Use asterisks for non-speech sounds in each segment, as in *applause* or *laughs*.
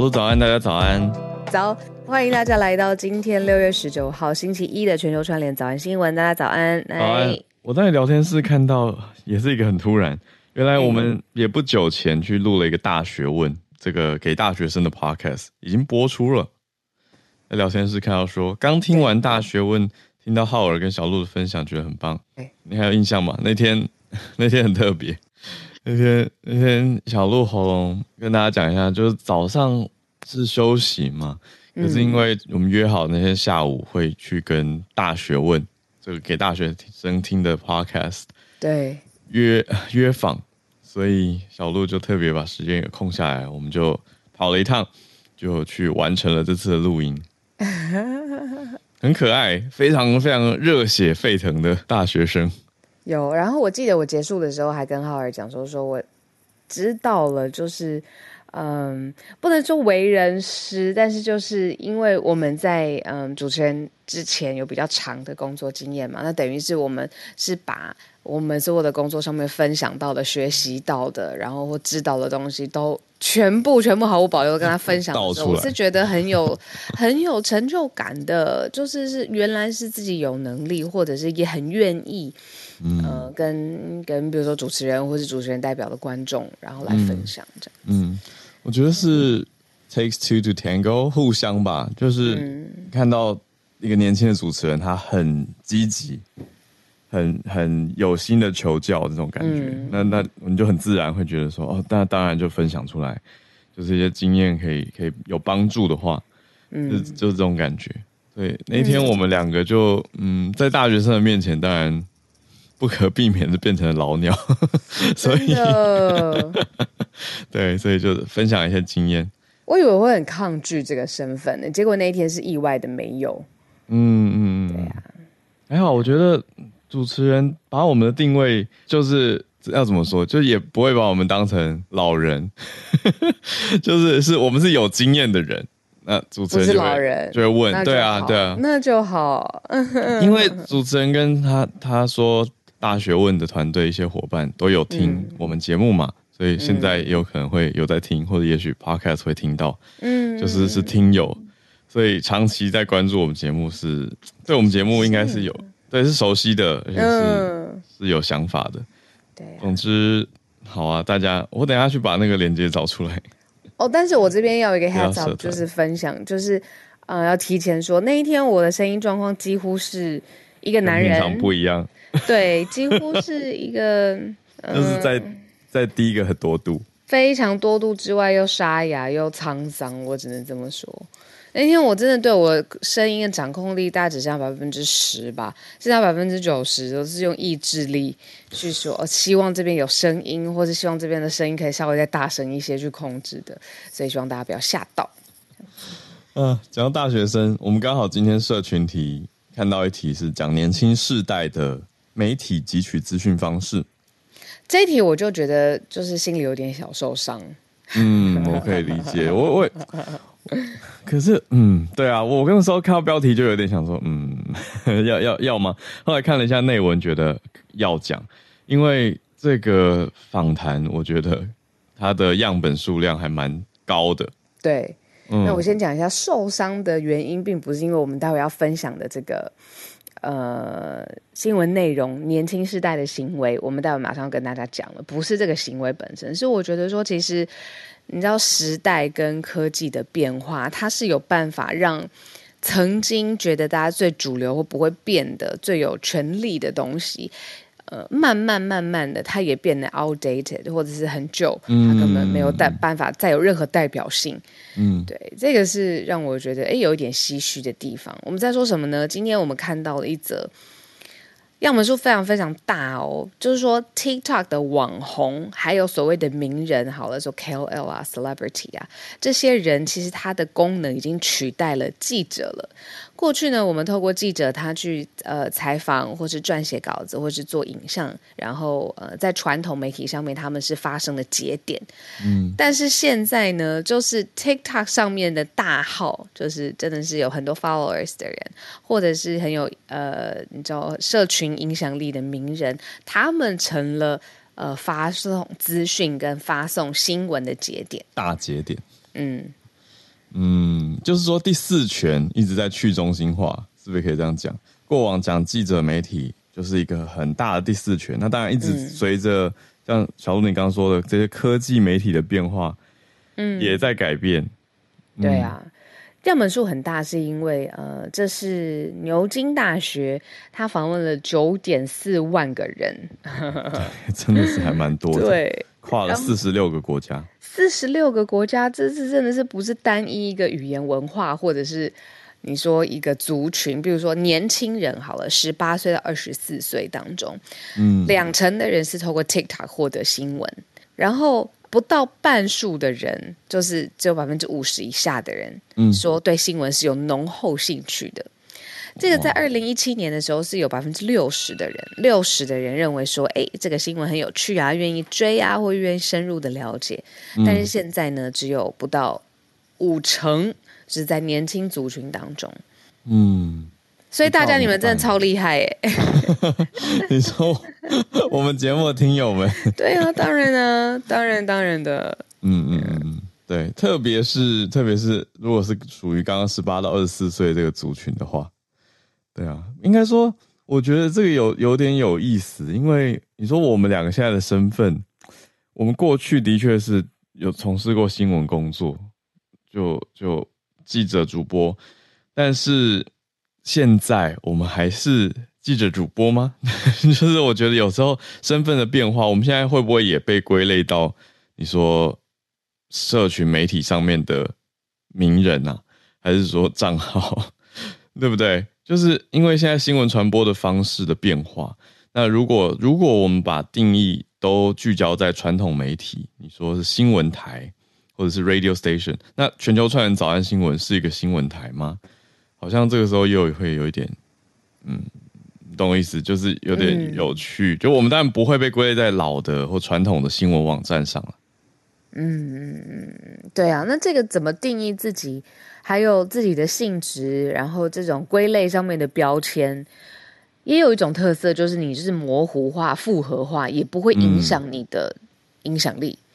鹿早安，大家早安。早，欢迎大家来到今天六月十九号星期一的全球串联早安新闻。大家早安，早安。我在聊天室看到，也是一个很突然。原来我们也不久前去录了一个大学问，这个给大学生的 podcast 已经播出了。在聊天室看到说，刚听完大学问，听到浩尔跟小鹿的分享，觉得很棒。你还有印象吗？那天 *laughs* 那天很特别。那天那天小鹿喉咙跟大家讲一下，就是早上是休息嘛，可是因为我们约好那天下午会去跟大学问这个给大学生听的 podcast，对，约约访，所以小鹿就特别把时间给空下来，我们就跑了一趟，就去完成了这次的录音，*laughs* 很可爱，非常非常热血沸腾的大学生。有，然后我记得我结束的时候还跟浩尔讲说，说我知道了，就是嗯，不能说为人师，但是就是因为我们在嗯主持人之前有比较长的工作经验嘛，那等于是我们是把我们所有的工作上面分享到的、学习到的，然后或知道的东西都全部全部毫无保留跟他分享的时候，*laughs* 我是觉得很有 *laughs* 很有成就感的，就是是原来是自己有能力，或者是也很愿意。嗯、呃，跟跟比如说主持人或是主持人代表的观众，然后来分享这样嗯。嗯，我觉得是 takes two to tango，互相吧，就是看到一个年轻的主持人，他很积极，很很有心的求教这种感觉，嗯、那那你就很自然会觉得说，哦，那当然就分享出来，就是一些经验可以可以有帮助的话，嗯，就就是这种感觉。对，那天我们两个就嗯，在大学生的面前，当然。不可避免的变成了老鸟，所以 *laughs* 对，所以就分享一些经验。我以为我会很抗拒这个身份呢，结果那一天是意外的没有。嗯嗯嗯，对呀、啊，还好。我觉得主持人把我们的定位就是要怎么说，就也不会把我们当成老人，*laughs* 就是是我们是有经验的人。那主持人就会，老人就会问，对啊对啊，那就好。因为主持人跟他他说。大学问的团队一些伙伴都有听我们节目嘛，嗯、所以现在也有可能会有在听，嗯、或者也许 podcast 会听到，嗯，就是是听友，所以长期在关注我们节目是，对我们节目应该是有，是对是熟悉的，而且是、嗯、是有想法的，对、啊，总之好啊，大家，我等一下去把那个链接找出来。哦，但是我这边要有一个 heads up，就是分享，就是呃，要提前说那一天我的声音状况几乎是一个男人，平常不一样。*laughs* 对，几乎是一个，*laughs* 就是在在低一个很多度，非常多度之外又沙哑又沧桑，我只能这么说。那天我真的对我声音的掌控力大概只剩下百分之十吧，剩下百分之九十都是用意志力去说，希望这边有声音，或是希望这边的声音可以稍微再大声一些去控制的，所以希望大家不要吓到。嗯、呃，讲到大学生，我们刚好今天社群题看到一题是讲年轻世代的。媒体汲取资讯方式，这一题我就觉得就是心里有点小受伤。嗯，我可以理解。我我可是嗯，对啊，我那时候看到标题就有点想说，嗯，*laughs* 要要要吗？后来看了一下内文，觉得要讲，因为这个访谈，我觉得它的样本数量还蛮高的。对，那我先讲一下受伤的原因，并不是因为我们待会要分享的这个。呃，新闻内容，年轻世代的行为，我们待会马上跟大家讲了。不是这个行为本身，是我觉得说，其实你知道，时代跟科技的变化，它是有办法让曾经觉得大家最主流或不会变的、最有权力的东西。呃，慢慢慢慢的，它也变得 outdated，或者是很久，它根本没有代办法再有任何代表性。嗯，对，这个是让我觉得诶有一点唏嘘的地方。我们在说什么呢？今天我们看到了一则。样本数非常非常大哦，就是说 TikTok 的网红，还有所谓的名人，好了，说 KOL 啊、Celebrity 啊，这些人其实他的功能已经取代了记者了。过去呢，我们透过记者他去呃采访，或是撰写稿子，或是做影像，然后呃在传统媒体上面他们是发生的节点。嗯，但是现在呢，就是 TikTok 上面的大号，就是真的是有很多 followers 的人，或者是很有呃你知道社群。影响力的名人，他们成了呃发送资讯跟发送新闻的节点，大节点。嗯，嗯，就是说第四权一直在去中心化，是不是可以这样讲？过往讲记者媒体就是一个很大的第四权，那当然一直随着、嗯、像小鹿你刚刚说的这些科技媒体的变化，嗯，也在改变。嗯、对啊。样本数很大，是因为呃，这是牛津大学，他访问了九点四万个人，*laughs* 真的是还蛮多的，对，跨了四十六个国家，四十六个国家，这是真的是不是单一一个语言文化，或者是你说一个族群，比如说年轻人好了，十八岁到二十四岁当中，嗯，两成的人是透过 TikTok 获得新闻，然后。不到半数的人，就是只有百分之五十以下的人，嗯，说对新闻是有浓厚兴趣的。这个在二零一七年的时候是有百分之六十的人，六十的人认为说，哎，这个新闻很有趣啊，愿意追啊，或愿意深入的了解。但是现在呢，只有不到五成是在年轻族群当中，嗯。所以大家你们真的超厉害耶！*laughs* 你说我们节目的听友们？对啊，当然啊，当然当然的。嗯嗯嗯，对，特别是特别是如果是属于刚刚十八到二十四岁这个族群的话，对啊，应该说我觉得这个有有点有意思，因为你说我们两个现在的身份，我们过去的确是有从事过新闻工作，就就记者、主播，但是。现在我们还是记者主播吗？*laughs* 就是我觉得有时候身份的变化，我们现在会不会也被归类到你说社群媒体上面的名人啊，还是说账号，*laughs* 对不对？就是因为现在新闻传播的方式的变化，那如果如果我们把定义都聚焦在传统媒体，你说是新闻台或者是 radio station，那全球串联早安新闻是一个新闻台吗？好像这个时候又会有一点，嗯，懂我意思，就是有点有趣。嗯、就我们当然不会被归类在老的或传统的新闻网站上了。嗯嗯，对啊，那这个怎么定义自己，还有自己的性质，然后这种归类上面的标签，也有一种特色，就是你就是模糊化、复合化，也不会影响你的影响力。嗯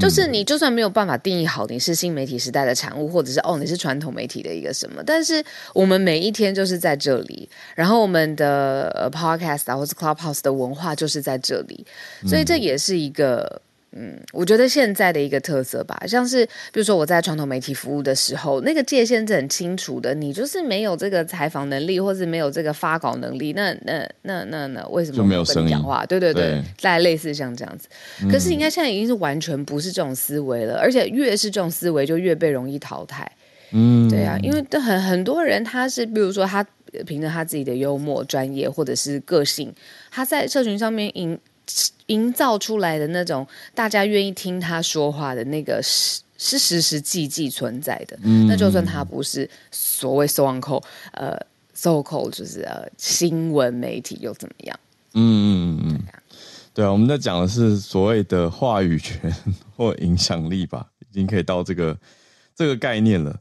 就是你就算没有办法定义好你是新媒体时代的产物，或者是哦你是传统媒体的一个什么，但是我们每一天就是在这里，然后我们的 podcast 啊或者 Clubhouse 的文化就是在这里，所以这也是一个。嗯，我觉得现在的一个特色吧，像是比如说我在传统媒体服务的时候，那个界限是很清楚的。你就是没有这个采访能力，或是没有这个发稿能力，那那那那那为什么就没有声音讲话？对对对，在类似像这样子。可是应该现在已经是完全不是这种思维了，而且越是这种思维，就越被容易淘汰。嗯，对啊，因为很很多人他是，比如说他凭着他自己的幽默、专业或者是个性，他在社群上面赢。营造出来的那种大家愿意听他说话的那个是是实实际际存在的。嗯，那就算他不是所谓 so called 呃 so called 就是呃新闻媒体又怎么样？嗯嗯嗯嗯，对啊，我们在讲的是所谓的话语权或影响力吧，已经可以到这个这个概念了。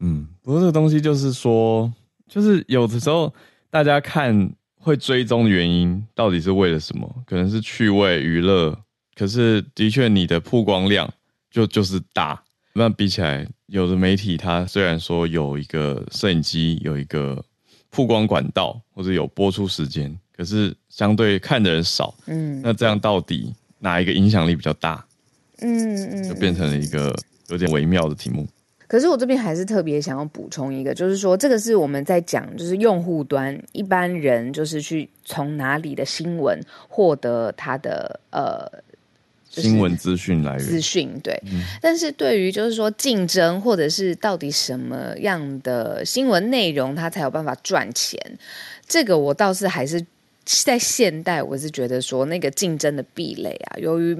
嗯，不过这个东西就是说，就是有的时候大家看。会追踪的原因到底是为了什么？可能是趣味娱乐，可是的确你的曝光量就就是大。那比起来，有的媒体它虽然说有一个摄影机，有一个曝光管道，或者有播出时间，可是相对看的人少。嗯，那这样到底哪一个影响力比较大？嗯嗯，就变成了一个有点微妙的题目。可是我这边还是特别想要补充一个，就是说这个是我们在讲，就是用户端一般人就是去从哪里的新闻获得他的呃、就是、新闻资讯来源资讯对，嗯、但是对于就是说竞争或者是到底什么样的新闻内容它才有办法赚钱，这个我倒是还是在现代我是觉得说那个竞争的壁垒啊，由于。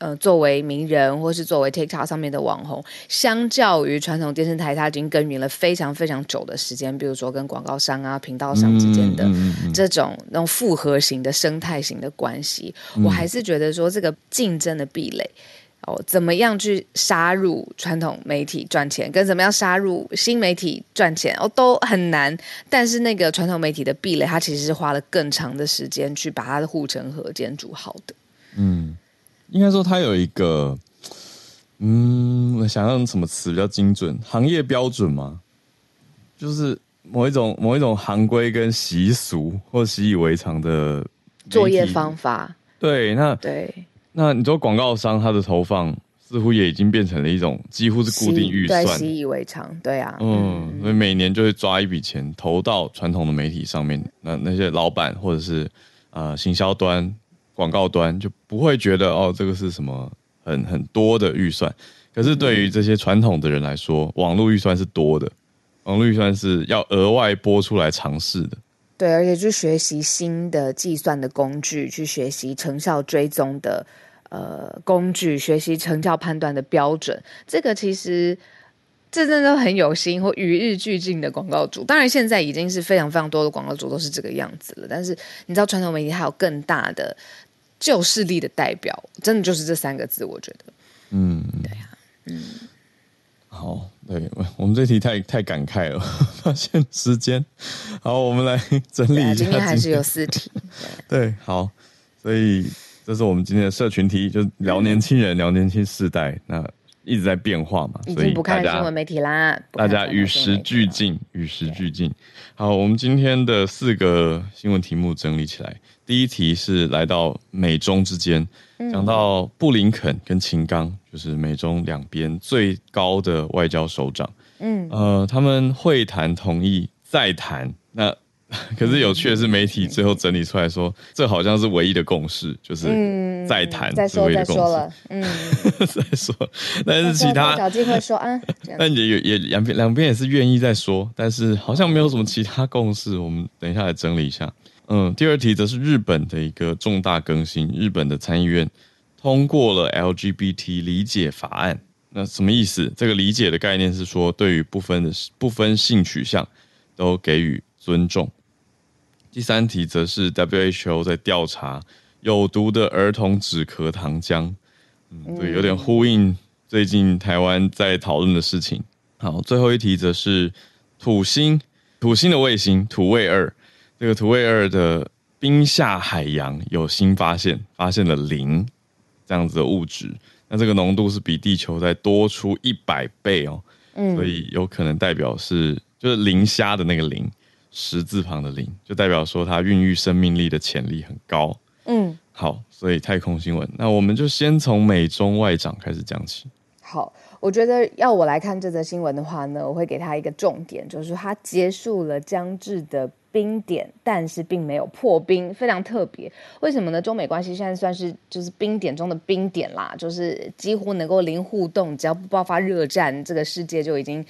呃，作为名人或是作为 TikTok 上面的网红，相较于传统电视台，它已经耕耘了非常非常久的时间。比如说跟广告商啊、频道商之间的这种那种复合型的生态型的关系，嗯、我还是觉得说这个竞争的壁垒哦，怎么样去杀入传统媒体赚钱，跟怎么样杀入新媒体赚钱哦，都很难。但是那个传统媒体的壁垒，它其实是花了更长的时间去把它的护城河建筑好的。嗯。应该说，它有一个嗯，我想用什么词比较精准？行业标准吗？就是某一种某一种行规跟习俗或习以为常的作业方法。对，那对，那你说广告商他的投放似乎也已经变成了一种几乎是固定预算，习以为常。对啊，嗯，所以每年就会抓一笔钱投到传统的媒体上面。那那些老板或者是呃行销端、广告端就不会觉得哦，这个是什么？很很多的预算，可是对于这些传统的人来说，嗯、网络预算是多的，网络预算是要额外拨出来尝试的。对，而且去学习新的计算的工具，去学习成效追踪的呃工具，学习成效判断的标准，这个其实这真的很有心或与日俱进的广告主。当然，现在已经是非常非常多的广告主都是这个样子了。但是你知道，传统媒体还有更大的。旧势力的代表，真的就是这三个字，我觉得。嗯，对呀、啊，嗯，好，对，我们这题太太感慨了，*laughs* 发现时间。好，我们来整理一下今。今天还是有四题。*laughs* 对，对，好，所以这是我们今天的社群题，就聊年轻人，嗯、*laughs* 聊年轻世代，那一直在变化嘛，已经不看新闻媒体啦，大家与时俱进，与时俱进。好，我们今天的四个新闻题目整理起来。第一题是来到美中之间，讲到布林肯跟秦刚，就是美中两边最高的外交首长。嗯，呃，他们会谈同意再谈。那 *laughs* 可是有趣的是，媒体最后整理出来说，这好像是唯一的共识，就是再谈，再说再说了。嗯，*laughs* 再说，但是其他找机会说啊。*laughs* 但也也两边两边也是愿意再说，但是好像没有什么其他共识。我们等一下来整理一下。嗯，第二题则是日本的一个重大更新，日本的参议院通过了 LGBT 理解法案。那什么意思？这个理解的概念是说，对于不分的不分性取向都给予尊重。第三题则是 WHO 在调查有毒的儿童止咳糖浆，嗯，对，有点呼应最近台湾在讨论的事情。好，最后一题则是土星，土星的卫星土卫二。这个土卫二的冰下海洋有新发现，发现了磷这样子的物质，那这个浓度是比地球再多出一百倍哦，嗯，所以有可能代表是就是磷虾的那个磷，十字旁的磷，就代表说它孕育生命力的潜力很高，嗯，好，所以太空新闻，那我们就先从美中外长开始讲起。好，我觉得要我来看这则新闻的话呢，我会给他一个重点，就是它结束了将至的。冰点，但是并没有破冰，非常特别。为什么呢？中美关系现在算是就是冰点中的冰点啦，就是几乎能够零互动，只要不爆发热战，这个世界就已经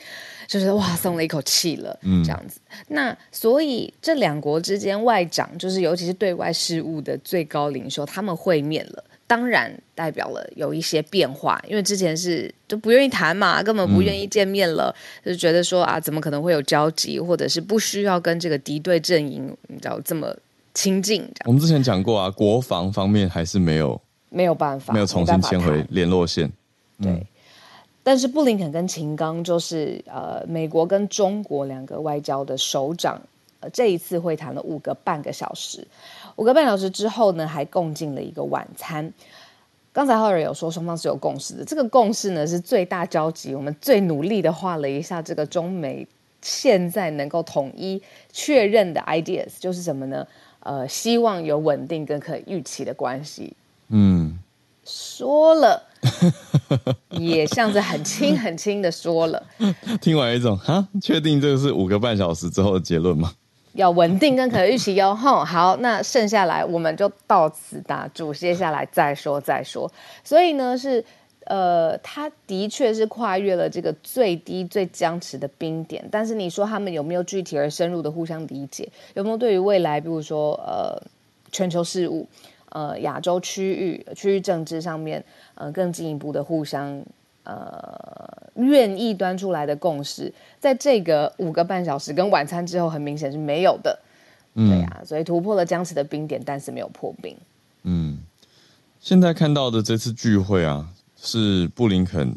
就是哇松了一口气了。嗯，这样子。那所以这两国之间外长，就是尤其是对外事务的最高领袖，他们会面了。当然代表了有一些变化，因为之前是就不愿意谈嘛，根本不愿意见面了，嗯、就觉得说啊，怎么可能会有交集，或者是不需要跟这个敌对阵营，你知道这么亲近。我们之前讲过啊，国防方面还是没有没有办法，没有重新牵回联络线。嗯、对，但是布林肯跟秦刚就是呃，美国跟中国两个外交的首长，呃，这一次会谈了五个半个小时。五个半小时之后呢，还共进了一个晚餐。刚才浩尔有说双方是有共识的，这个共识呢是最大交集。我们最努力的画了一下这个中美现在能够统一确认的 ideas，就是什么呢？呃，希望有稳定跟可预期的关系。嗯，说了，也像是很轻很轻的说了。*laughs* 听完一种哈，确定这个是五个半小时之后的结论吗？要稳定跟可预期哟，吼，好，那剩下来我们就到此打住，接下来再说再说。所以呢，是呃，他的确是跨越了这个最低最僵持的冰点，但是你说他们有没有具体而深入的互相理解？有没有对于未来，比如说呃全球事务、呃亚洲区域区域政治上面，呃更进一步的互相？呃，愿意端出来的共识，在这个五个半小时跟晚餐之后，很明显是没有的。嗯，对呀、啊，所以突破了僵持的冰点，但是没有破冰。嗯，现在看到的这次聚会啊，是布林肯，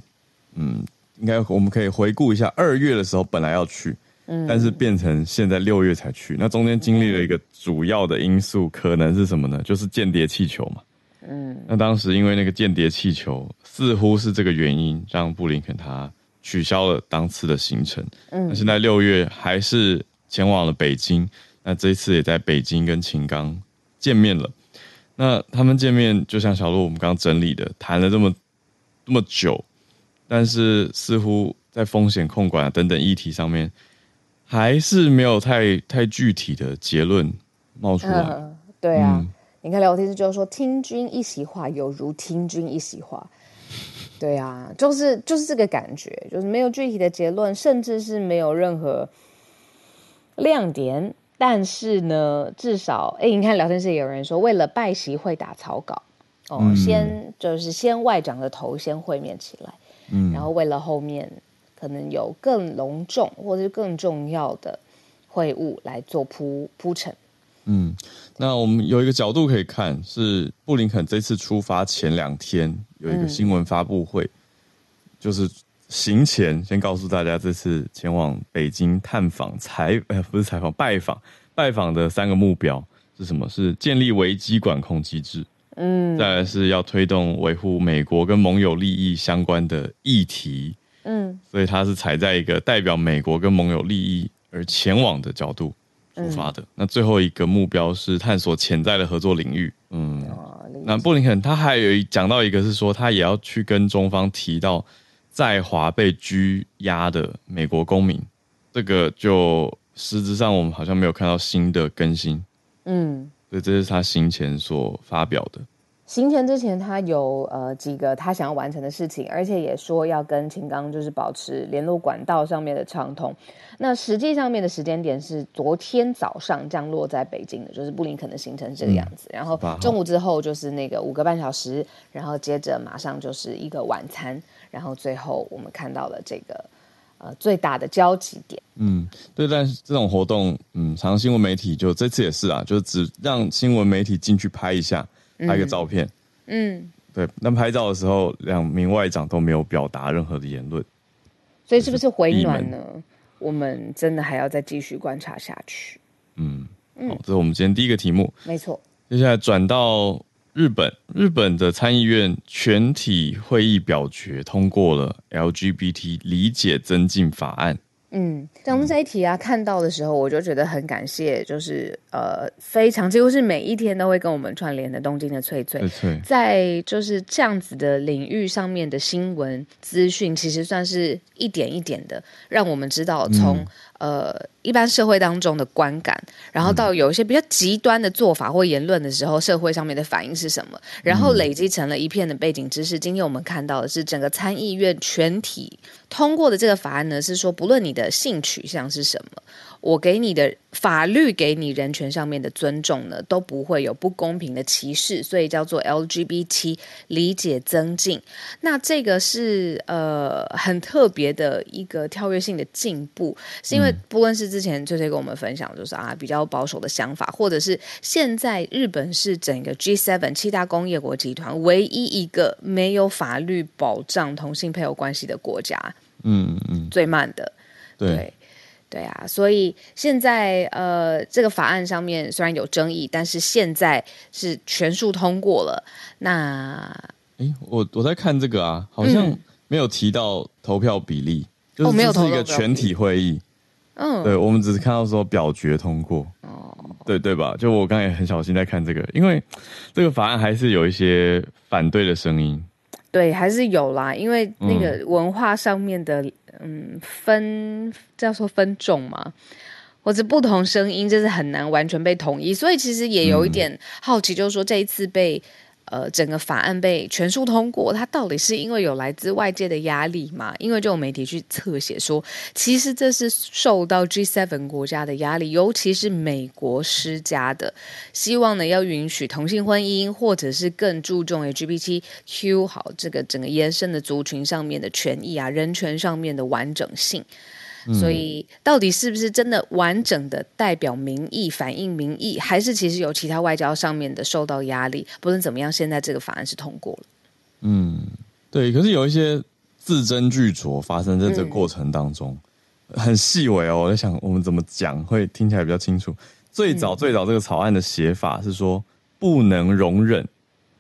嗯，应该我们可以回顾一下，二月的时候本来要去，嗯，但是变成现在六月才去，那中间经历了一个主要的因素，可能是什么呢？就是间谍气球嘛。嗯，那当时因为那个间谍气球，似乎是这个原因让布林肯他取消了当次的行程。嗯，那现在六月还是前往了北京，那这一次也在北京跟秦刚见面了。那他们见面就像小鹿我们刚刚整理的，谈了这么这么久，但是似乎在风险控管啊等等议题上面，还是没有太太具体的结论冒出来。嗯、对啊。嗯你看聊天室就是说，听君一席话，有如听君一席话。对啊，就是就是这个感觉，就是没有具体的结论，甚至是没有任何亮点。但是呢，至少哎，你看聊天室有人说，为了拜席会打草稿哦，嗯、先就是先外长的头先会面起来，嗯，然后为了后面可能有更隆重或者是更重要的会晤来做铺铺陈。嗯，那我们有一个角度可以看，是布林肯这次出发前两天有一个新闻发布会，嗯、就是行前先告诉大家，这次前往北京探访采呃不是采访拜访拜访的三个目标是什么？是建立危机管控机制，嗯，再来是要推动维护美国跟盟友利益相关的议题，嗯，所以他是踩在一个代表美国跟盟友利益而前往的角度。出发的、嗯、那最后一个目标是探索潜在的合作领域。嗯，哦、那布林肯他还有讲到一个是说，他也要去跟中方提到在华被拘押的美国公民，这个就实质上我们好像没有看到新的更新。嗯，所以这是他行前所发表的。行前之前，他有呃几个他想要完成的事情，而且也说要跟秦刚就是保持联络管道上面的畅通。那实际上面的时间点是昨天早上降落在北京的，就是布林肯的行程是这个样子。嗯、然后中午之后就是那个五个半小时，然后接着马上就是一个晚餐，然后最后我们看到了这个呃最大的交集点。嗯，对，但是这种活动，嗯，常新闻媒体就这次也是啊，就只让新闻媒体进去拍一下。拍个照片，嗯，对。那拍照的时候，两名外长都没有表达任何的言论，所以是不是回暖呢？我们真的还要再继续观察下去。嗯，好，这是我们今天第一个题目，没错。接下来转到日本，日本的参议院全体会议表决通过了 LGBT 理解增进法案。嗯，讲到这一题啊，看到的时候我就觉得很感谢，就是呃，非常几乎是每一天都会跟我们串联的东京的翠翠，在就是这样子的领域上面的新闻资讯，其实算是一点一点的让我们知道从。嗯呃，一般社会当中的观感，然后到有一些比较极端的做法或言论的时候，社会上面的反应是什么？然后累积成了一片的背景知识。今天我们看到的是整个参议院全体通过的这个法案呢，是说不论你的性取向是什么。我给你的法律给你人权上面的尊重呢，都不会有不公平的歧视，所以叫做 LGBT 理解增进。那这个是呃很特别的一个跳跃性的进步，是因为不论是之前翠翠跟我们分享，就是啊比较保守的想法，或者是现在日本是整个 G7 七大工业国集团唯一一个没有法律保障同性配偶关系的国家，嗯嗯，最慢的，对。对对啊，所以现在呃，这个法案上面虽然有争议，但是现在是全数通过了。那，哎，我我在看这个啊，好像没有提到投票比例，嗯、就是这是一个全体会议。嗯、哦，对，我们只是看到说表决通过。哦，对对吧？就我刚才也很小心在看这个，因为这个法案还是有一些反对的声音。对，还是有啦，因为那个文化上面的，嗯，嗯，分叫做分种嘛，或者不同声音，就是很难完全被统一，所以其实也有一点好奇，就是说这一次被。呃，整个法案被全数通过，它到底是因为有来自外界的压力吗？因为就有媒体去侧写说，其实这是受到 G7 国家的压力，尤其是美国施加的，希望呢要允许同性婚姻，或者是更注重 LGBTQ 好这个整个延伸的族群上面的权益啊，人权上面的完整性。所以，到底是不是真的完整的代表民意、反映民意，还是其实有其他外交上面的受到压力？不论怎么样，现在这个法案是通过了。嗯，对。可是有一些字斟句酌发生在这个过程当中，嗯、很细微哦。我在想，我们怎么讲会听起来比较清楚？最早最早这个草案的写法是说，不能容忍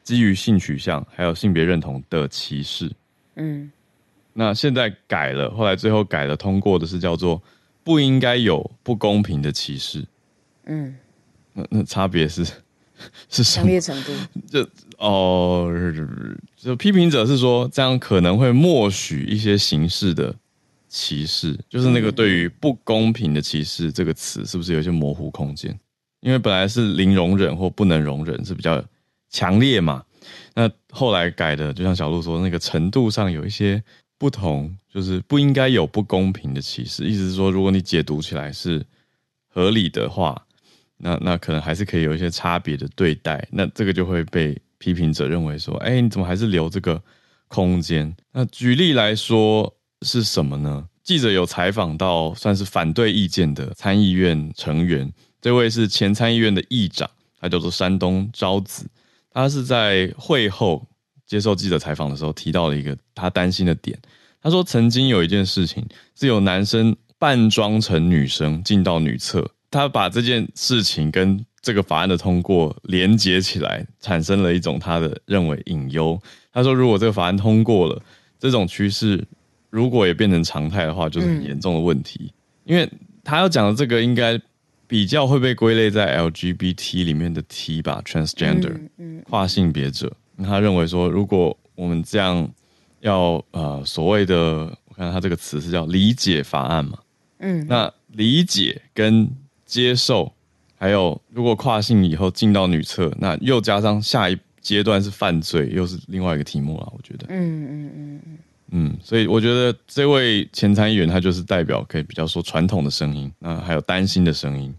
基于性取向还有性别认同的歧视。嗯，那现在改了，后来最后改了，通过的是叫做不应该有不公平的歧视。嗯，那那差别是 *laughs* 是什么？强烈程度？*laughs* 就哦，就批评者是说这样可能会默许一些形式的歧视，就是那个对于不公平的歧视这个词是不是有一些模糊空间？因为本来是零容忍或不能容忍是比较强烈嘛，那后来改的，就像小鹿说，那个程度上有一些不同，就是不应该有不公平的歧视。意思是说，如果你解读起来是合理的话，那那可能还是可以有一些差别的对待。那这个就会被批评者认为说，哎，你怎么还是留这个空间？那举例来说是什么呢？记者有采访到算是反对意见的参议院成员。这位是前参议院的议长，他叫做山东昭子。他是在会后接受记者采访的时候提到了一个他担心的点。他说，曾经有一件事情是有男生扮装成女生进到女厕，他把这件事情跟这个法案的通过连接起来，产生了一种他的认为隐忧。他说，如果这个法案通过了，这种趋势如果也变成常态的话，就是很严重的问题。因为他要讲的这个应该。比较会被归类在 LGBT 里面的 T 吧，transgender，嗯、跨性别者。他认为说，如果我们这样要呃所谓的，我看他这个词是叫理解法案嘛，嗯，那理解跟接受，还有如果跨性以后进到女厕，那又加上下一阶段是犯罪，又是另外一个题目了。我觉得，嗯嗯嗯嗯嗯，所以我觉得这位前参议员他就是代表可以比较说传统的声音，那还有担心的声音。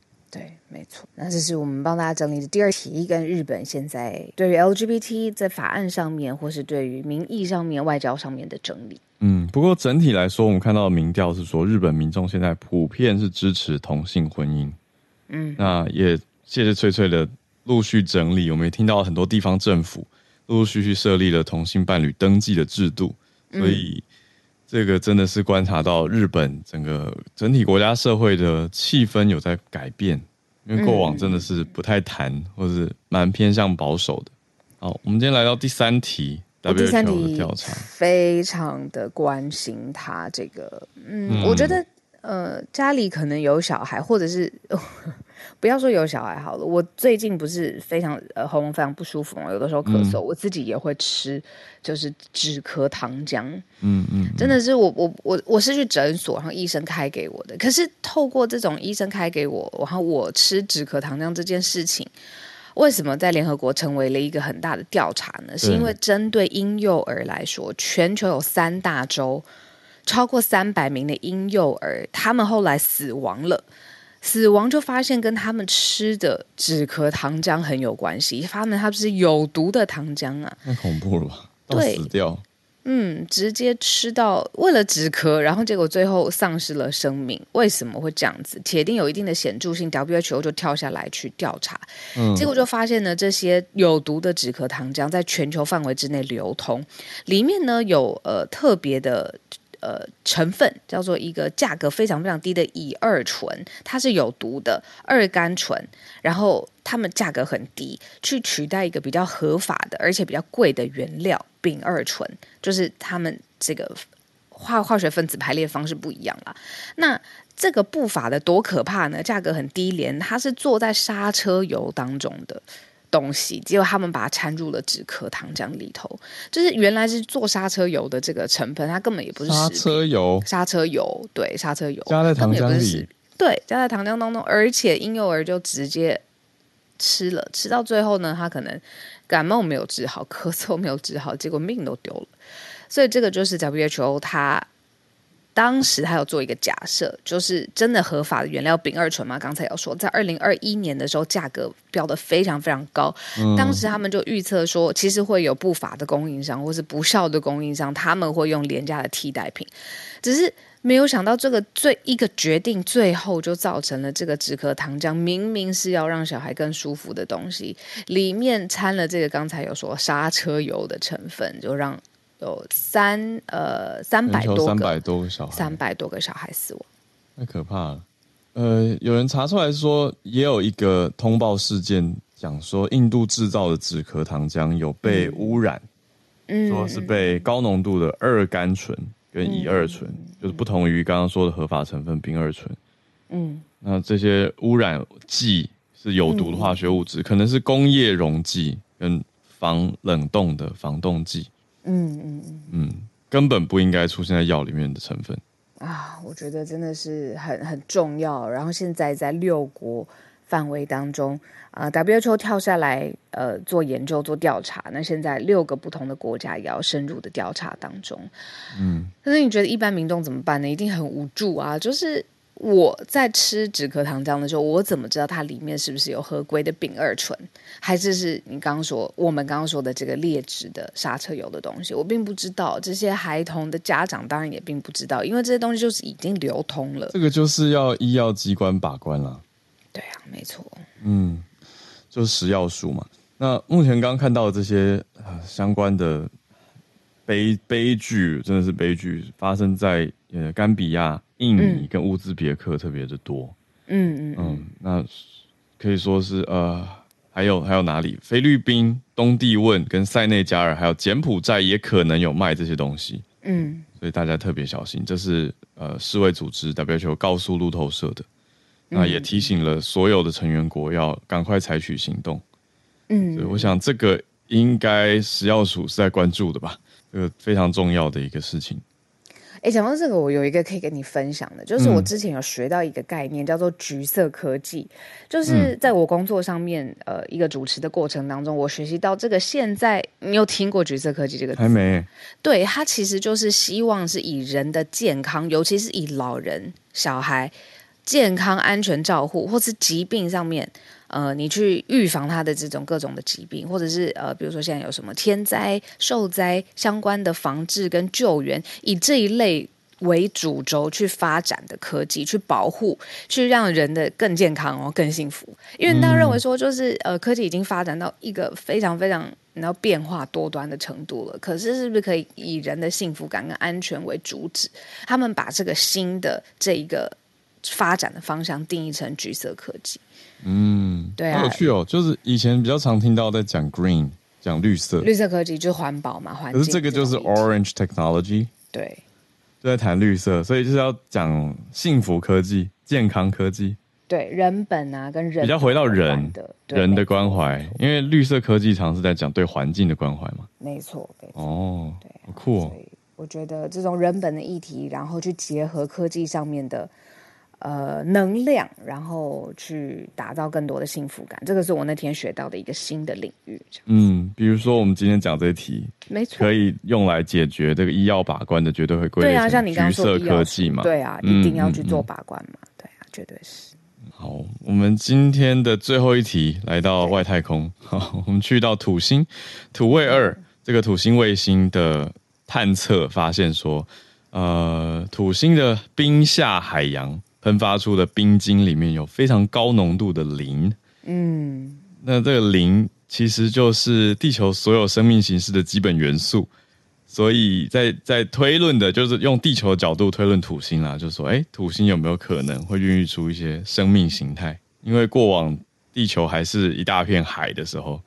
没错，那这是我们帮大家整理的第二题，跟日本现在对于 LGBT 在法案上面，或是对于民意上面、外交上面的整理。嗯，不过整体来说，我们看到的民调是说，日本民众现在普遍是支持同性婚姻。嗯，那也谢谢翠翠的陆续整理，我们也听到很多地方政府陆陆续续设立了同性伴侣登记的制度，所以这个真的是观察到日本整个整体国家社会的气氛有在改变。因为过往真的是不太谈，嗯、或是蛮偏向保守的。好，我们今天来到第三题，WHO 的调查，非常的关心他这个。嗯，嗯我觉得呃，家里可能有小孩，或者是。不要说有小孩好了，我最近不是非常呃喉咙非常不舒服嘛，有的时候咳嗽，嗯、我自己也会吃，就是止咳糖浆。嗯嗯，真的是我我我我是去诊所，然后医生开给我的。可是透过这种医生开给我，然后我吃止咳糖浆这件事情，为什么在联合国成为了一个很大的调查呢？是因为针对婴幼儿来说，全球有三大洲，超过三百名的婴幼儿，他们后来死亡了。死亡就发现跟他们吃的止咳糖浆很有关系，发现它不是有毒的糖浆啊，太恐怖了吧？对，死掉，嗯，直接吃到为了止咳，然后结果最后丧失了生命，为什么会这样子？铁定有一定的显著性，WHO 就跳下来去调查，嗯，结果就发现呢，这些有毒的止咳糖浆在全球范围之内流通，里面呢有呃特别的。呃，成分叫做一个价格非常非常低的乙二醇，它是有毒的二甘醇，然后它们价格很低，去取代一个比较合法的而且比较贵的原料丙二醇，就是它们这个化化学分子排列方式不一样啦。那这个不法的多可怕呢？价格很低廉，它是做在刹车油当中的。东西，结果他们把它掺入了止咳糖浆里头，就是原来是做刹车油的这个成分，它根本也不是刹车油，刹车油对，刹车油。加在糖浆里，对，加在糖浆当中，而且婴幼儿就直接吃了，吃到最后呢，他可能感冒没有治好，咳嗽没有治好，结果命都丢了，所以这个就是 WHO 它。当时他有做一个假设，就是真的合法的原料丙二醇嘛？刚才有说，在二零二一年的时候，价格标的非常非常高。嗯、当时他们就预测说，其实会有不法的供应商或是不肖的供应商，他们会用廉价的替代品。只是没有想到，这个最一个决定，最后就造成了这个止咳糖浆明明是要让小孩更舒服的东西，里面掺了这个刚才有说刹车油的成分，就让。有三呃三百多三百多个小孩，三百多个小孩死亡，太可怕了。呃，有人查出来说，也有一个通报事件，讲说，印度制造的止咳糖浆有被污染，嗯，说是被高浓度的二甘醇跟乙二醇，嗯、就是不同于刚刚说的合法成分丙二醇，嗯，那这些污染剂是有毒的化学物质，嗯、可能是工业溶剂跟防冷冻的防冻剂，嗯嗯嗯嗯，根本不应该出现在药里面的成分。啊，我觉得真的是很很重要。然后现在在六国范围当中，啊、呃，WHO 跳下来，呃，做研究做调查。那现在六个不同的国家也要深入的调查当中。嗯，但是你觉得一般民众怎么办呢？一定很无助啊，就是。我在吃止咳糖浆的时候，我怎么知道它里面是不是有合规的丙二醇，还是是你刚刚说我们刚刚说的这个劣质的刹车油的东西？我并不知道，这些孩童的家长当然也并不知道，因为这些东西就是已经流通了。这个就是要医药机关把关了。对啊，没错。嗯，就是食药署嘛。那目前刚刚看到的这些呃相关的悲悲剧，真的是悲剧，发生在呃甘比亚。印尼跟乌兹别克特别的多，嗯嗯嗯，那可以说是呃，还有还有哪里？菲律宾、东帝汶跟塞内加尔，还有柬埔寨也可能有卖这些东西，嗯，所以大家特别小心。这是呃世卫组织 WHO 告诉路透社的，那也提醒了所有的成员国要赶快采取行动，嗯，所以我想这个应该食药署是在关注的吧，这个非常重要的一个事情。哎，讲到这个，我有一个可以跟你分享的，就是我之前有学到一个概念，嗯、叫做橘色科技。就是在我工作上面，嗯、呃，一个主持的过程当中，我学习到这个。现在你有听过橘色科技这个词？还没。对，它其实就是希望是以人的健康，尤其是以老人、小孩健康安全照护，或是疾病上面。呃，你去预防他的这种各种的疾病，或者是呃，比如说现在有什么天灾、受灾相关的防治跟救援，以这一类为主轴去发展的科技，去保护，去让人的更健康哦，更幸福。因为大家认为说，就是呃，科技已经发展到一个非常非常然后变化多端的程度了。可是，是不是可以以人的幸福感跟安全为主旨？他们把这个新的这一个发展的方向定义成橘色科技。嗯，对啊，好有趣哦。就是以前比较常听到在讲 green，讲绿色，绿色科技就是环保嘛，环境。可是这个就是 orange technology，对，就在谈绿色，所以就是要讲幸福科技、健康科技，对，人本啊，跟人比较回到人的人的关怀，因为绿色科技常是在讲对环境的关怀嘛，没错，没错，哦，对，好酷哦。所以我觉得这种人本的议题，然后去结合科技上面的。呃，能量，然后去打造更多的幸福感，这个是我那天学到的一个新的领域。嗯，比如说我们今天讲这题，没错，可以用来解决这个医药把关的，绝对会归类。对啊，像你刚刚说橘色科技嘛，对啊，一定要去做把关嘛，嗯嗯、对啊，绝对是。好，我们今天的最后一题来到外太空，好，我们去到土星，土卫二、嗯、这个土星卫星的探测发现说，呃，土星的冰下海洋。喷发出的冰晶里面有非常高浓度的磷，嗯，那这个磷其实就是地球所有生命形式的基本元素，所以在在推论的就是用地球的角度推论土星啦，就是说，哎，土星有没有可能会孕育出一些生命形态？因为过往地球还是一大片海的时候，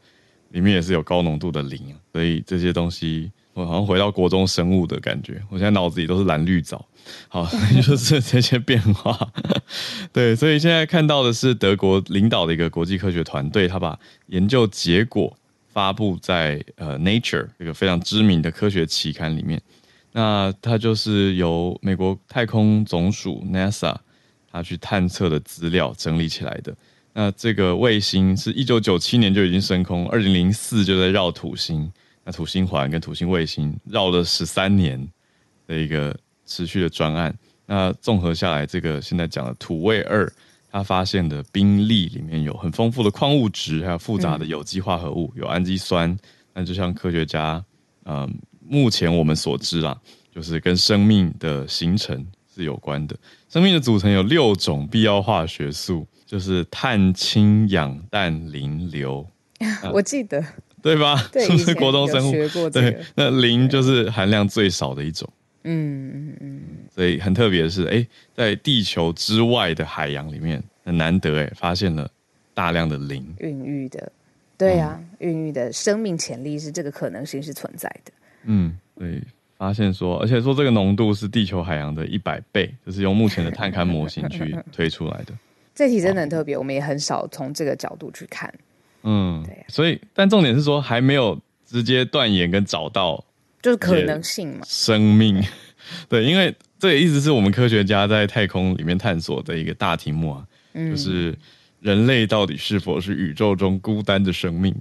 里面也是有高浓度的磷，所以这些东西。我好像回到国中生物的感觉，我现在脑子里都是蓝绿藻，好，*laughs* 就是这些变化。*laughs* 对，所以现在看到的是德国领导的一个国际科学团队，他把研究结果发布在呃《Nature》这个非常知名的科学期刊里面。那它就是由美国太空总署 NASA 它去探测的资料整理起来的。那这个卫星是一九九七年就已经升空，二零零四就在绕土星。那土星环跟土星卫星绕了十三年的一个持续的专案，那综合下来，这个现在讲的土卫二，它发现的冰粒里面有很丰富的矿物质，还有复杂的有机化合物，有氨基酸。那就像科学家，嗯，目前我们所知啦，就是跟生命的形成是有关的。生命的组成有六种必要化学素，就是碳、氢、氧、氮、磷、硫。*laughs* 我记得。对吧？对，是不是国中生物？学过这个、对，那磷就是含量最少的一种。嗯嗯嗯。所以很特别的是，哎，在地球之外的海洋里面，很难得哎，发现了大量的磷。孕育的。对呀、啊，孕育的生命潜力是这个可能性是存在的。嗯，对，发现说，而且说这个浓度是地球海洋的一百倍，就是用目前的探勘模型去推出来的。*laughs* 这题真的很特别，我们也很少从这个角度去看。嗯，对、啊，所以，但重点是说，还没有直接断言跟找到，就是可能性嘛，生命。*laughs* 对，因为这也一直是我们科学家在太空里面探索的一个大题目啊，嗯、就是。人类到底是否是宇宙中孤单的生命，